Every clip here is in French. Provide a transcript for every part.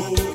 vou.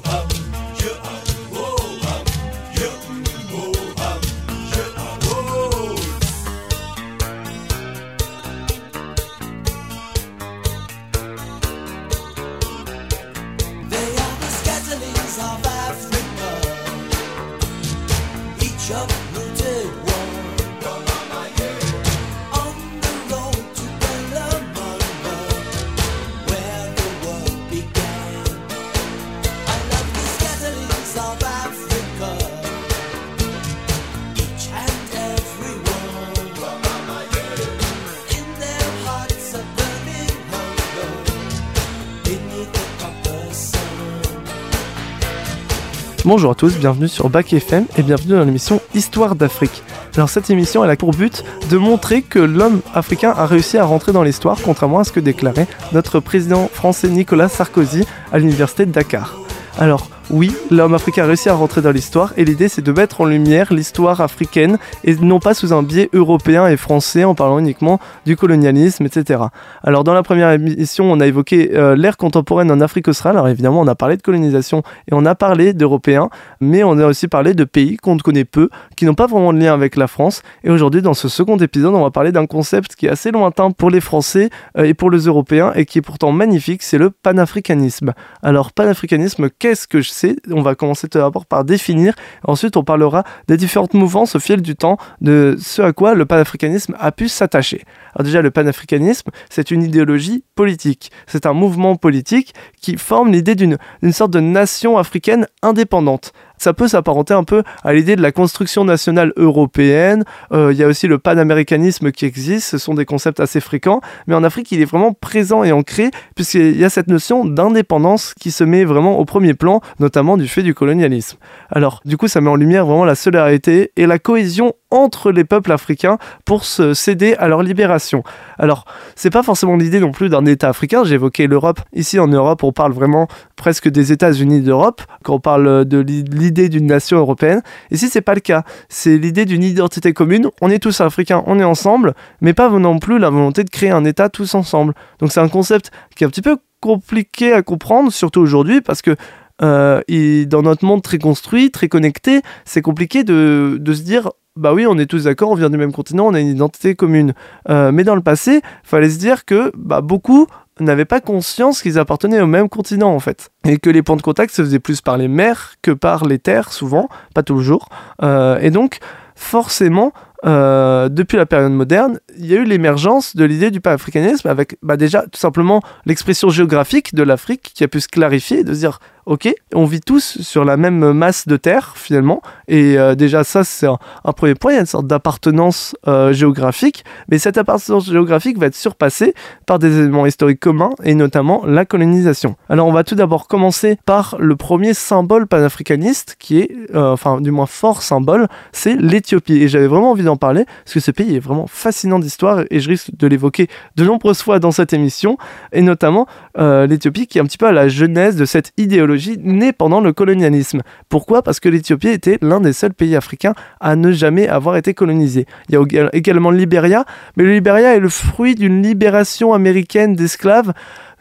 Bonjour à tous, bienvenue sur Bac FM et bienvenue dans l'émission Histoire d'Afrique. Alors cette émission elle a pour but de montrer que l'homme africain a réussi à rentrer dans l'histoire contrairement à ce que déclarait notre président français Nicolas Sarkozy à l'université de Dakar. Alors oui, l'homme africain a réussi à rentrer dans l'histoire et l'idée c'est de mettre en lumière l'histoire africaine et non pas sous un biais européen et français en parlant uniquement du colonialisme, etc. Alors dans la première émission, on a évoqué euh, l'ère contemporaine en Afrique australe. Alors évidemment, on a parlé de colonisation et on a parlé d'Européens, mais on a aussi parlé de pays qu'on ne connaît peu, qui n'ont pas vraiment de lien avec la France. Et aujourd'hui, dans ce second épisode, on va parler d'un concept qui est assez lointain pour les Français euh, et pour les Européens et qui est pourtant magnifique, c'est le panafricanisme. Alors panafricanisme, qu'est-ce que je on va commencer tout d'abord par définir. Ensuite, on parlera des différentes mouvances au fil du temps de ce à quoi le panafricanisme a pu s'attacher. Alors déjà, le panafricanisme, c'est une idéologie politique. C'est un mouvement politique qui forme l'idée d'une sorte de nation africaine indépendante ça peut s'apparenter un peu à l'idée de la construction nationale européenne. Euh, il y a aussi le panaméricanisme qui existe, ce sont des concepts assez fréquents, mais en Afrique il est vraiment présent et ancré puisqu'il y a cette notion d'indépendance qui se met vraiment au premier plan, notamment du fait du colonialisme. Alors du coup ça met en lumière vraiment la solidarité et la cohésion entre les peuples africains pour se céder à leur libération. Alors, c'est pas forcément l'idée non plus d'un État africain, évoqué l'Europe. Ici en Europe, on parle vraiment presque des États-Unis d'Europe quand on parle de l'idée d'une nation européenne. Ici, c'est pas le cas. C'est l'idée d'une identité commune. On est tous africains, on est ensemble, mais pas non plus la volonté de créer un État tous ensemble. Donc c'est un concept qui est un petit peu compliqué à comprendre, surtout aujourd'hui, parce que euh, dans notre monde très construit, très connecté, c'est compliqué de, de, se dire bah oui, on est tous d'accord, on vient du même continent, on a une identité commune. Euh, mais dans le passé, fallait se dire que bah, beaucoup n'avaient pas conscience qu'ils appartenaient au même continent en fait. Et que les points de contact se faisaient plus par les mers que par les terres, souvent, pas toujours. Euh, et donc, forcément, euh, depuis la période moderne, il y a eu l'émergence de l'idée du panafricanisme avec bah, déjà tout simplement l'expression géographique de l'Afrique qui a pu se clarifier, de se dire ok, on vit tous sur la même masse de terre finalement, et euh, déjà ça c'est un, premier point, il y a une sorte d'appartenance euh, géographique, mais cette appartenance géographique va être surpassée par des éléments historiques communs, et notamment la colonisation. Alors on va tout d'abord commencer par le premier symbole panafricaniste, qui est, euh, enfin du moins fort symbole, c'est l'Éthiopie, et j'avais vraiment envie d'en parler, parce que ce pays est vraiment fascinant d'histoire, et je risque de l'évoquer de nombreuses fois dans cette émission, et notamment l'Éthiopie qui est un petit peu à la genèse de cette idéologie née pendant le colonialisme. Pourquoi? Parce que l'Éthiopie était l'un des seuls pays africains à ne jamais avoir été colonisé. Il y a également le Libéria, mais le Libéria est le fruit d'une libération américaine d'esclaves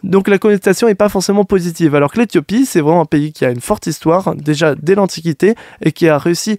donc la connotation n'est pas forcément positive. Alors que l'Éthiopie, c'est vraiment un pays qui a une forte histoire, déjà dès l'Antiquité, et qui a réussi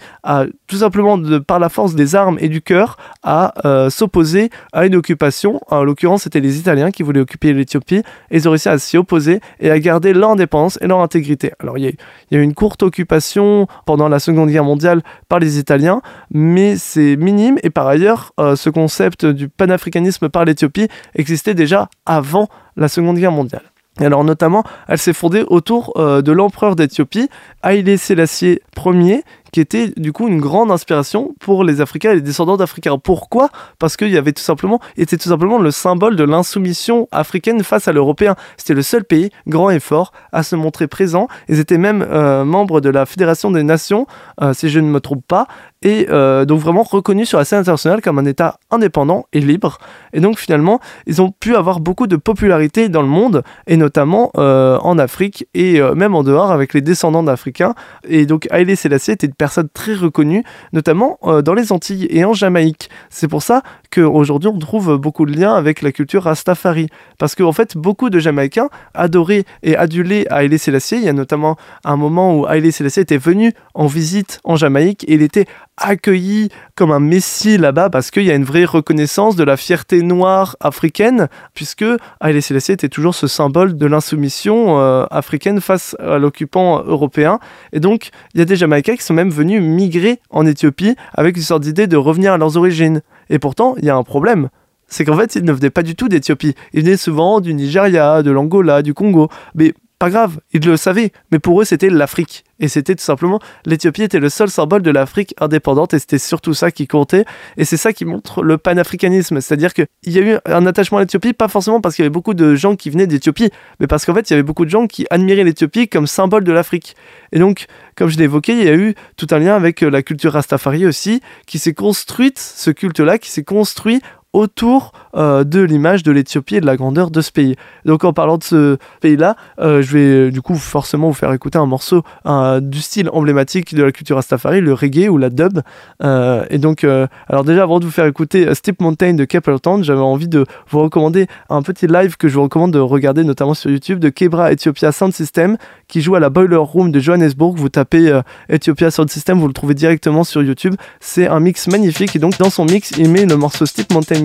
tout simplement par la force des armes et du cœur, à euh, s'opposer à une occupation. En l'occurrence, c'était les Italiens qui voulaient occuper l'Éthiopie, et ils ont réussi à s'y opposer et à garder leur indépendance et leur intégrité. Alors il y, a, eu une courte occupation pendant la Seconde Guerre mondiale par les Italiens, mais c'est minime, et par ailleurs, euh, ce concept du panafricanisme par l'Éthiopie existait déjà avant la Seconde Guerre mondiale. Et alors notamment, elle s'est fondée autour euh, de l'empereur d'Éthiopie, Haïlé Sélassié Ier, qui était du coup une grande inspiration pour les Africains et les descendants d'Africains. Pourquoi? Parce qu'il y avait tout simplement, était tout simplement le symbole de l'insoumission africaine face à l'Européen. C'était le seul pays grand et fort à se montrer présent. Ils étaient même euh, membres de la Fédération des Nations, euh, si je ne me trompe pas, et euh, donc vraiment reconnus sur la scène internationale comme un État indépendant et libre. Et donc finalement, ils ont pu avoir beaucoup de popularité dans le monde, et notamment en Afrique et même en dehors avec les descendants d'Africains. Et donc Haïlé Sélassié était une personne très reconnue, notamment dans les Antilles et en Jamaïque. C'est pour ça qu'aujourd'hui on trouve beaucoup de liens avec la culture Rastafari. Parce qu'en fait, beaucoup de Jamaïcains adoraient et adulaient Haile Selassie. Il y a notamment un moment où Haile Selassie était venu en visite en Jamaïque et il était accueilli comme un messie là-bas parce qu'il y a une vraie reconnaissance de la fierté noire africaine, puisque Haile Selassie était toujours ce symbole de l'insoumission euh, africaine face à l'occupant européen. Et donc, il y a des Jamaïcains qui sont même venus migrer en Éthiopie avec une sorte d'idée de revenir à leurs origines. Et pourtant, il y a un problème. C'est qu'en fait, ils ne venaient pas du tout d'Éthiopie. Ils venaient souvent du Nigeria, de l'Angola, du Congo. Mais pas grave, ils le savaient, mais pour eux c'était l'Afrique. Et c'était tout simplement, l'Éthiopie était le seul symbole de l'Afrique indépendante et c'était surtout ça qui comptait. Et c'est ça qui montre le panafricanisme. C'est-à-dire qu'il y a eu un attachement à l'Éthiopie, pas forcément parce qu'il y avait beaucoup de gens qui venaient d'Éthiopie, mais parce qu'en fait il y avait beaucoup de gens qui admiraient l'Éthiopie comme symbole de l'Afrique. Et donc, comme je l'ai évoqué, il y a eu tout un lien avec la culture Rastafari aussi, qui s'est construite, ce culte-là, qui s'est construit autour euh, de l'image de l'Éthiopie et de la grandeur de ce pays. Donc en parlant de ce pays-là, euh, je vais du coup forcément vous faire écouter un morceau du style emblématique de la culture Rastafari, le reggae ou la dub. Euh, et donc, alors déjà avant de vous faire écouter Steep Mountain de Capleton, j'avais envie de vous recommander un petit live que je vous recommande de regarder notamment sur YouTube de Kebra Ethiopia Sound System qui joue à la Boiler Room de Johannesburg. Vous tapez Ethiopia Sound System, vous le trouvez directement sur YouTube. C'est un mix magnifique et donc dans son mix, il met le morceau Steep Mountain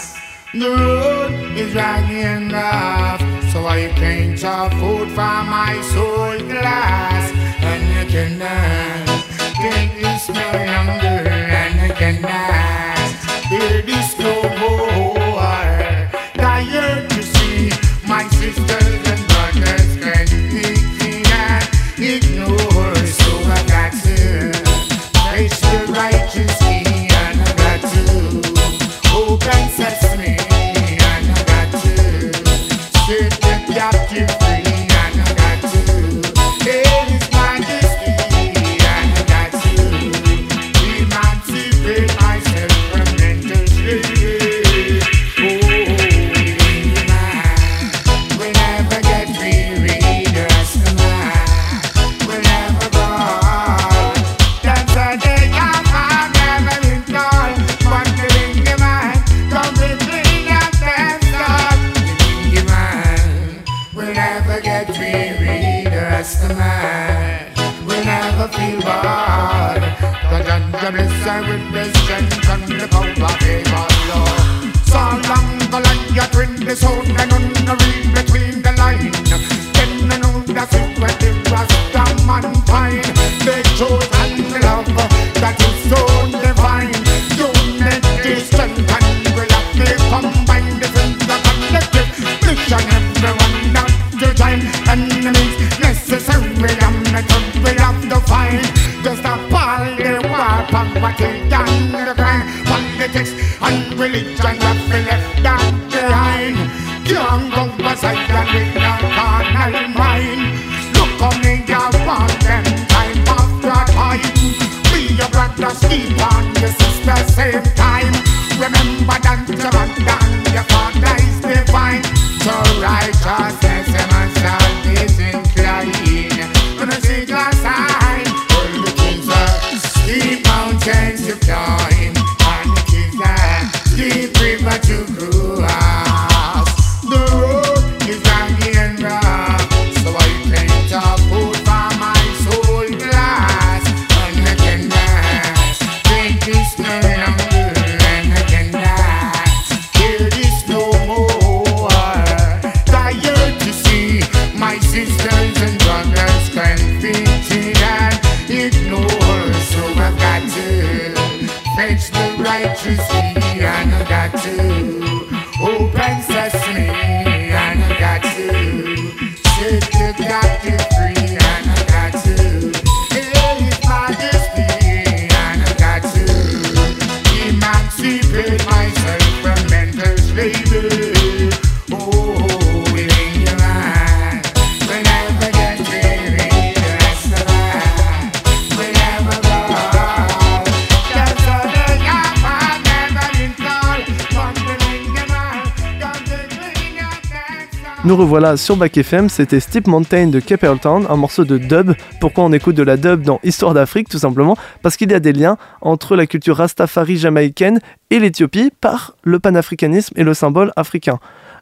The road is and rough, so I can't afford for my soul glass. And you cannot take uh, this no longer, and you cannot hear uh, this no more. Tired to see my sisters I Nous revoilà sur Back FM, c'était Steep Mountain de Capleton, un morceau de dub. Pourquoi on écoute de la dub dans Histoire d'Afrique Tout simplement? Parce qu'il y a des liens entre la culture rastafari jamaïcaine et l'Éthiopie par le panafricanisme et le symbole africain.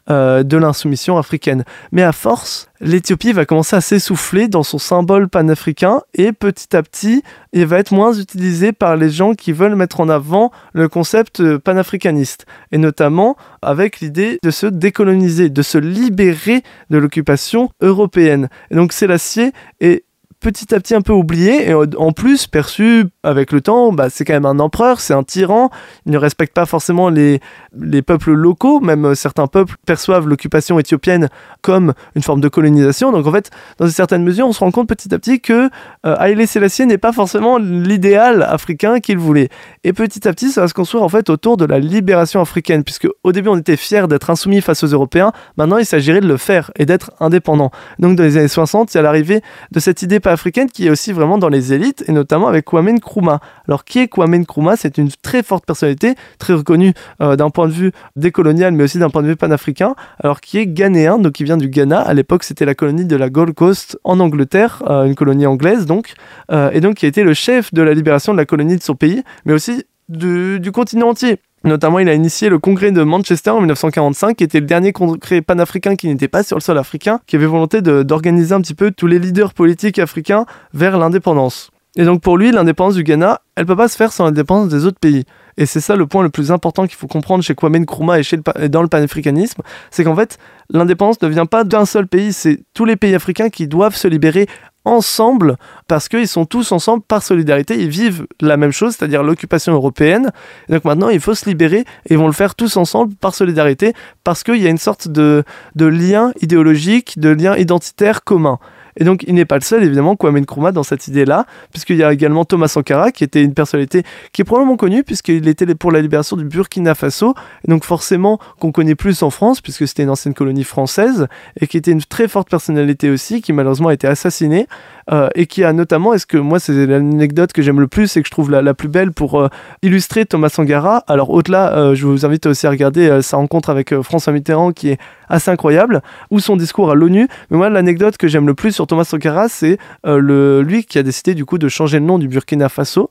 Euh, de l'insoumission africaine. Mais à force, l'Éthiopie va commencer à s'essouffler dans son symbole panafricain et petit à petit, il va être moins utilisé par les gens qui veulent mettre en avant le concept panafricaniste. Et notamment avec l'idée de se décoloniser, de se libérer de l'occupation européenne. Et donc Sélassié est petit à petit un peu oublié et en plus perçu avec le temps, bah, c'est quand même un empereur, c'est un tyran, il ne respecte pas forcément les, les peuples locaux, même certains peuples perçoivent l'occupation éthiopienne comme une forme de colonisation. Donc en fait, dans une certaine mesure, on se rend compte petit à petit que euh, Haïlé Sélassié n'est pas forcément l'idéal africain qu'il voulait. Et petit à petit, ça va se construire en fait autour de la libération africaine, puisque au début on était fiers d'être insoumis face aux Européens, maintenant il s'agirait de le faire et d'être indépendant. Donc dans les années 60, il y a l'arrivée de cette idée africaine qui est aussi vraiment dans les élites, et notamment avec Kwame Nkrumah. Alors qui est Kwame Nkrumah? C'est une très forte personnalité, très reconnue euh, d'un point de vue décolonial, mais aussi d'un point de vue panafricain, alors qui est ghanéen, donc qui vient du Ghana. À l'époque, c'était la colonie de la Gold Coast en Angleterre, euh, une colonie anglaise donc, euh, et donc qui a été le chef de la libération de la colonie de son pays, mais aussi du continent entier. Notamment, il a initié le congrès de Manchester en 1945, qui était le dernier congrès panafricain qui n'était pas sur le sol africain, qui avait volonté d'organiser un petit peu tous les leaders politiques africains vers l'indépendance. Et donc pour lui, l'indépendance du Ghana, elle peut pas se faire sans l'indépendance des autres pays. Et c'est ça le point le plus important qu'il faut comprendre chez Kwame Nkrumah et, chez dans le panafricanisme, c'est qu'en fait, l'indépendance ne vient pas d'un seul pays, c'est tous les pays africains qui doivent se libérer ensemble parce qu'ils sont tous ensemble par solidarité, ils vivent la même chose, c'est-à-dire l'occupation européenne. donc maintenant, il faut se libérer et ils vont le faire tous ensemble par solidarité parce qu'il y a une sorte de, de lien idéologique, de lien identitaire commun. Et donc, il n'est pas le seul, évidemment, Kwame Nkrumah dans cette idée-là, puisqu'il y a également Thomas Sankara, qui était une personnalité qui est probablement connue, puisqu'il était pour la libération du Burkina Faso, et donc forcément qu'on connaît plus en France, puisque c'était une ancienne colonie française, et qui était une très forte personnalité aussi, qui malheureusement a été assassinée, euh, et qui a notamment, est-ce que moi c'est l'anecdote que j'aime le plus et que je trouve la, plus belle pour euh, illustrer Thomas Sankara. Alors au-delà, euh, je vous invite aussi à regarder sa rencontre avec François Mitterrand qui est assez incroyable, ou son discours à l'ONU. Mais moi l'anecdote que j'aime le plus sur Thomas Sankara, c'est le, lui qui a décidé du coup de changer le nom du Burkina Faso,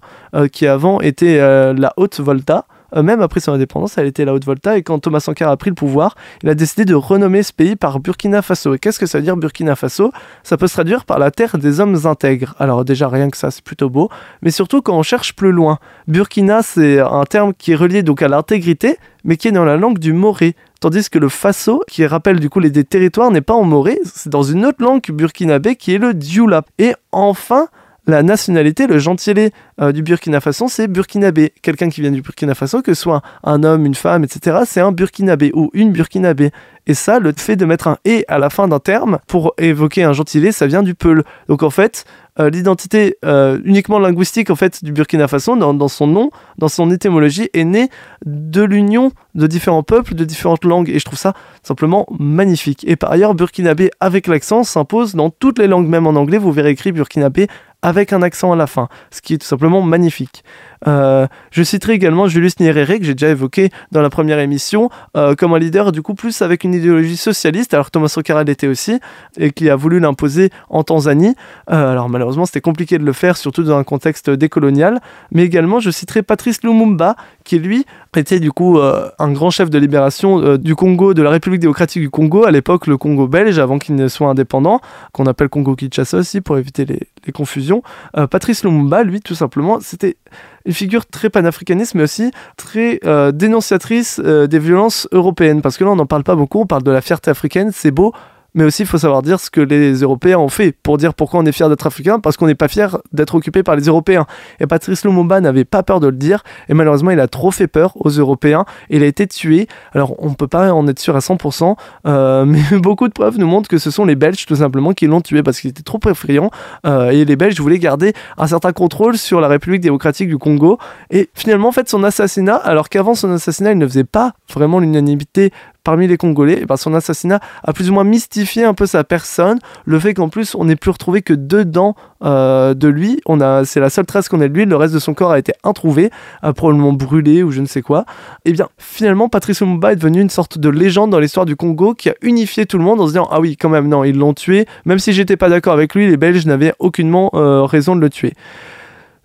qui avant était la Haute Volta. Euh, même après son indépendance, elle était la Haute-Volta, et quand Thomas Sankara a pris le pouvoir, il a décidé de renommer ce pays par Burkina Faso. Et qu'est-ce que ça veut dire Burkina Faso? Ça peut se traduire par la terre des hommes intègres. Alors déjà, rien que ça, c'est plutôt beau, mais surtout quand on cherche plus loin. Burkina, c'est un terme qui est relié donc à l'intégrité, mais qui est dans la langue du moré. Tandis que le Faso, qui rappelle du coup les des territoires, n'est pas en moré, c'est dans une autre langue burkinabé qui est le Dioula. Et enfin, la nationalité, le gentilé euh, du Burkina Faso, c'est burkinabé. Quelqu'un qui vient du Burkina Faso, que ce soit un homme, une femme, etc., c'est un burkinabé ou une burkinabé. Et ça, le fait de mettre un et à la fin d'un terme pour évoquer un gentilé, ça vient du peul. Donc en fait, euh, l'identité euh, uniquement linguistique en fait du Burkina Faso dans, son nom, dans son étymologie, est née de l'union de différents peuples, de différentes langues. Et je trouve ça simplement magnifique. Et par ailleurs, burkinabé avec l'accent s'impose dans toutes les langues, même en anglais, vous verrez écrit burkinabé avec un accent à la fin, ce qui est tout simplement magnifique. Euh, je citerai également Julius Nyerere, que j'ai déjà évoqué dans la première émission, euh, comme un leader du coup plus avec une idéologie socialiste, alors Thomas Sankara l'était aussi, et qui a voulu l'imposer en Tanzanie. Euh, alors malheureusement c'était compliqué de le faire, surtout dans un contexte décolonial, mais également je citerai Patrice Lumumba, qui lui était du coup un grand chef de libération du Congo, de la République démocratique du Congo, à l'époque le Congo belge, avant qu'il ne soit indépendant, qu'on appelle Congo Kinshasa aussi pour éviter les, confusions. Patrice Lumumba, lui, tout simplement, c'était une figure très panafricaniste, mais aussi très euh, dénonciatrice euh, des violences européennes. Parce que là, on n'en parle pas beaucoup, on parle de la fierté africaine, c'est beau, mais aussi il faut savoir dire ce que les Européens ont fait pour dire pourquoi on est fier d'être africain, parce qu'on n'est pas fier d'être occupé par les Européens. Et Patrice Lumumba n'avait pas peur de le dire, et malheureusement il a trop fait peur aux Européens, il a été tué. Alors on ne peut pas en être sûr à 100%, euh, mais beaucoup de preuves nous montrent que ce sont les Belges tout simplement qui l'ont tué parce qu'il était trop effrayant, euh, et les Belges voulaient garder un certain contrôle sur la République démocratique du Congo, et finalement en fait son assassinat, alors qu'avant son assassinat il ne faisait pas vraiment l'unanimité parmi les Congolais, et son assassinat a plus ou moins mystifié un peu sa personne. Le fait qu'en plus on n'ait plus retrouvé que deux dents euh, de lui, on a, c'est la seule trace qu'on ait de lui, le reste de son corps a été introuvé, euh, probablement brûlé ou je ne sais quoi. Et bien finalement Patrice Lumumba est devenu une sorte de légende dans l'histoire du Congo qui a unifié tout le monde en se disant ah oui quand même non ils l'ont tué, même si j'étais pas d'accord avec lui, les Belges n'avaient aucunement euh, raison de le tuer.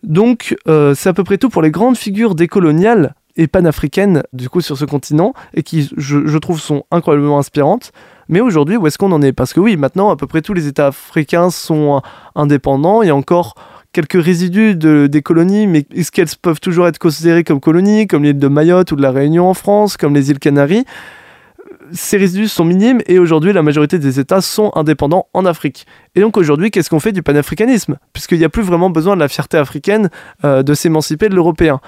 Donc c'est à peu près tout pour les grandes figures décoloniales et panafricaines du coup sur ce continent et qui je, trouve sont incroyablement inspirantes. Mais aujourd'hui, où est-ce qu'on en est? Parce que oui, maintenant, à peu près tous les États africains sont indépendants. Il y a encore quelques résidus de, des colonies, mais est-ce qu'elles peuvent toujours être considérées comme colonies, comme l'île de Mayotte ou de la Réunion en France, comme les îles Canaries? Ces résidus sont minimes et aujourd'hui la majorité des États sont indépendants en Afrique. Et donc aujourd'hui, qu'est-ce qu'on fait du panafricanisme? Puisqu'il n'y a plus vraiment besoin de la fierté africaine euh, de s'émanciper de l'européen.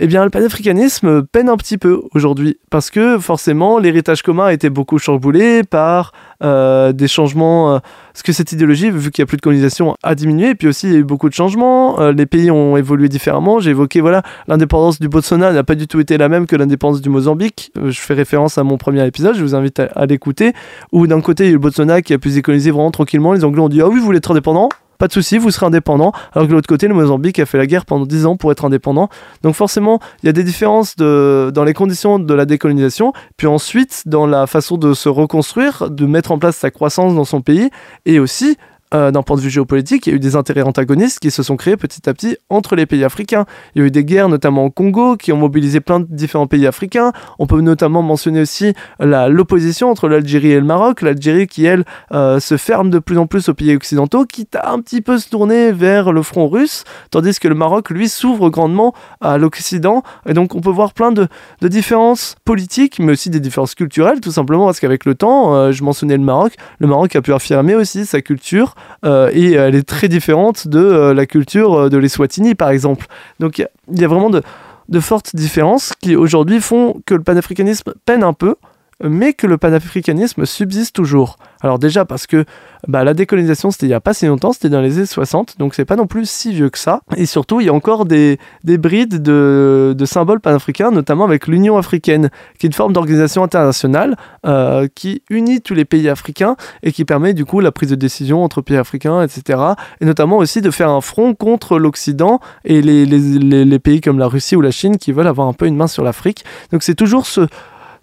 Eh bien, le panafricanisme peine un petit peu aujourd'hui, parce que forcément, l'héritage commun a été beaucoup chamboulé par euh, des changements, euh, parce que cette idéologie, vu qu'il n'y a plus de colonisation, a diminué, et puis aussi il y a eu beaucoup de changements, les pays ont évolué différemment. J'ai évoqué, voilà, l'indépendance du Botswana n'a pas du tout été la même que l'indépendance du Mozambique. je fais référence à mon premier épisode, je vous invite à, l'écouter, où d'un côté, il y a eu le Botswana qui a pu se décoloniser vraiment tranquillement, les Anglais dit Ah oui, vous voulez être indépendant? Pas de souci, vous serez indépendant. Alors que de l'autre côté, le Mozambique a fait la guerre pendant 10 ans pour être indépendant. Donc forcément, il y a des différences dans les conditions de la décolonisation, puis ensuite dans la façon de se reconstruire, de mettre en place sa croissance dans son pays, et aussi euh, d'un point de vue géopolitique, il y a eu des intérêts antagonistes qui se sont créés petit à petit entre les pays africains. Il y a eu des guerres, notamment au Congo, qui ont mobilisé plein de différents pays africains. On peut notamment mentionner aussi l'opposition entre l'Algérie et le Maroc. L'Algérie qui, elle, euh, se ferme de plus en plus aux pays occidentaux, quitte à un petit peu se tourner vers le front russe, tandis que le Maroc, lui, s'ouvre grandement à l'Occident. Et donc, on peut voir plein de, différences politiques, mais aussi des différences culturelles, tout simplement parce qu'avec le temps, euh, je mentionnais le Maroc, le Maroc a pu affirmer aussi sa culture euh, et elle est très différente de euh, la culture euh, de l'Eswatini par exemple. Donc il y, a vraiment de, de fortes différences qui aujourd'hui font que le panafricanisme peine un peu mais que le panafricanisme subsiste toujours. Alors déjà parce que bah, la décolonisation c'était il n'y a pas si longtemps, c'était dans les années 60, donc c'est pas non plus si vieux que ça. Et surtout il y a encore des, des brides de, symboles panafricains, notamment avec l'Union africaine, qui est une forme d'organisation internationale euh, qui unit tous les pays africains et qui permet du coup la prise de décision entre pays africains, etc. Et notamment aussi de faire un front contre l'Occident et les, les pays comme la Russie ou la Chine qui veulent avoir un peu une main sur l'Afrique. Donc c'est toujours ce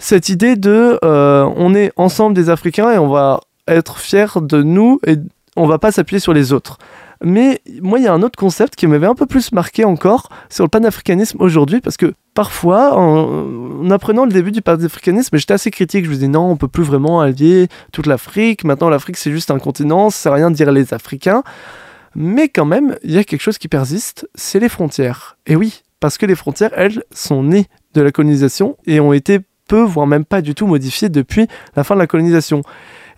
cette idée de euh, on est ensemble des Africains et on va être fiers de nous et on va pas s'appuyer sur les autres. Mais moi, il y a un autre concept qui m'avait un peu plus marqué encore sur le panafricanisme aujourd'hui, parce que parfois, en, apprenant le début du panafricanisme, j'étais assez critique. Je me disais non, on peut plus vraiment allier toute l'Afrique. Maintenant, l'Afrique, c'est juste un continent, ça sert à rien de dire les Africains. Mais quand même, il y a quelque chose qui persiste, c'est les frontières. Et oui, parce que les frontières, elles, sont nées de la colonisation et ont été peu, voire même pas du tout modifié depuis la fin de la colonisation.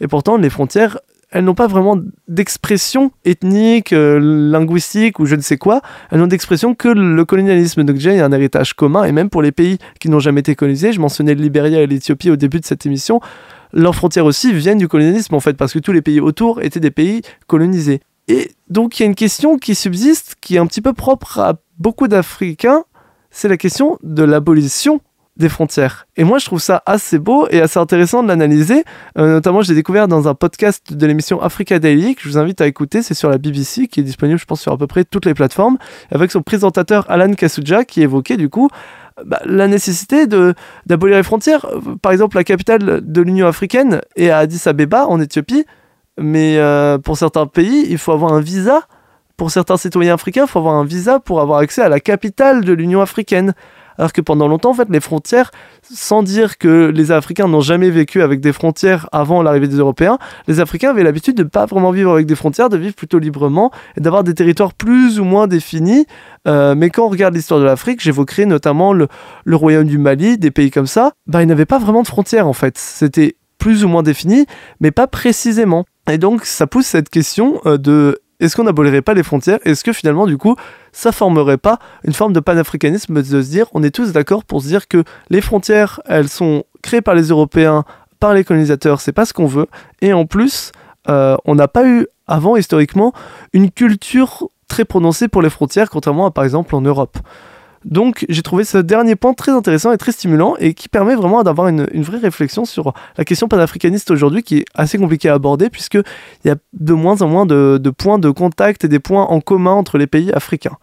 Et pourtant, les frontières, elles n'ont pas vraiment d'expression ethnique, euh, linguistique ou je ne sais quoi. Elles n'ont d'expression que le colonialisme. Donc déjà, un héritage commun. Et même pour les pays qui n'ont jamais été colonisés, je mentionnais le Libéria et l'Éthiopie au début de cette émission, leurs frontières aussi viennent du colonialisme en fait, parce que tous les pays autour étaient des pays colonisés. Et donc il y a une question qui subsiste, qui est un petit peu propre à beaucoup d'Africains, c'est la question de l'abolition des frontières. Et moi, je trouve ça assez beau et assez intéressant de l'analyser. Euh, notamment, j'ai découvert dans un podcast de l'émission Africa Daily que je vous invite à écouter. C'est sur la BBC, qui est disponible, je pense, sur à peu près toutes les plateformes, avec son présentateur Alan Kasuja qui évoquait du coup bah, la nécessité d'abolir les frontières. Par exemple, la capitale de l'Union africaine est à Addis Abeba, en Éthiopie. Mais euh, pour certains pays, il faut avoir un visa. Pour certains citoyens africains, il faut avoir un visa pour avoir accès à la capitale de l'Union africaine. Alors que pendant longtemps, en fait, les frontières, sans dire que les Africains n'ont jamais vécu avec des frontières avant l'arrivée des Européens, les Africains avaient l'habitude de ne pas vraiment vivre avec des frontières, de vivre plutôt librement et d'avoir des territoires plus ou moins définis. Euh, mais quand on regarde l'histoire de l'Afrique, j'évoquerai notamment le, royaume du Mali, des pays comme ça, bah, ils n'avaient pas vraiment de frontières en fait. C'était plus ou moins défini, mais pas précisément. Et donc, ça pousse cette question euh, de est-ce qu'on n'abolirait pas les frontières? Est-ce que finalement, du coup, ça formerait pas une forme de panafricanisme de se dire, on est tous d'accord pour se dire que les frontières, elles sont créées par les Européens, par les colonisateurs, c'est pas ce qu'on veut. Et en plus, euh, on n'a pas eu avant, historiquement, une culture très prononcée pour les frontières, contrairement à par exemple en Europe. Donc j'ai trouvé ce dernier point très intéressant et très stimulant et qui permet vraiment d'avoir une, vraie réflexion sur la question panafricaniste aujourd'hui qui est assez compliquée à aborder puisqu'il y a de moins en moins de, points de contact et des points en commun entre les pays africains.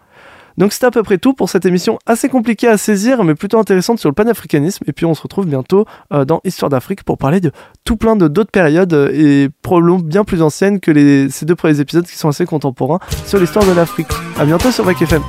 Donc c'est à peu près tout pour cette émission assez compliquée à saisir mais plutôt intéressante sur le panafricanisme et puis on se retrouve bientôt euh, dans Histoire d'Afrique pour parler de tout plein de d'autres périodes euh, et probablement bien plus anciennes que ces deux premiers épisodes qui sont assez contemporains sur l'histoire de l'Afrique. A bientôt sur Bac FM.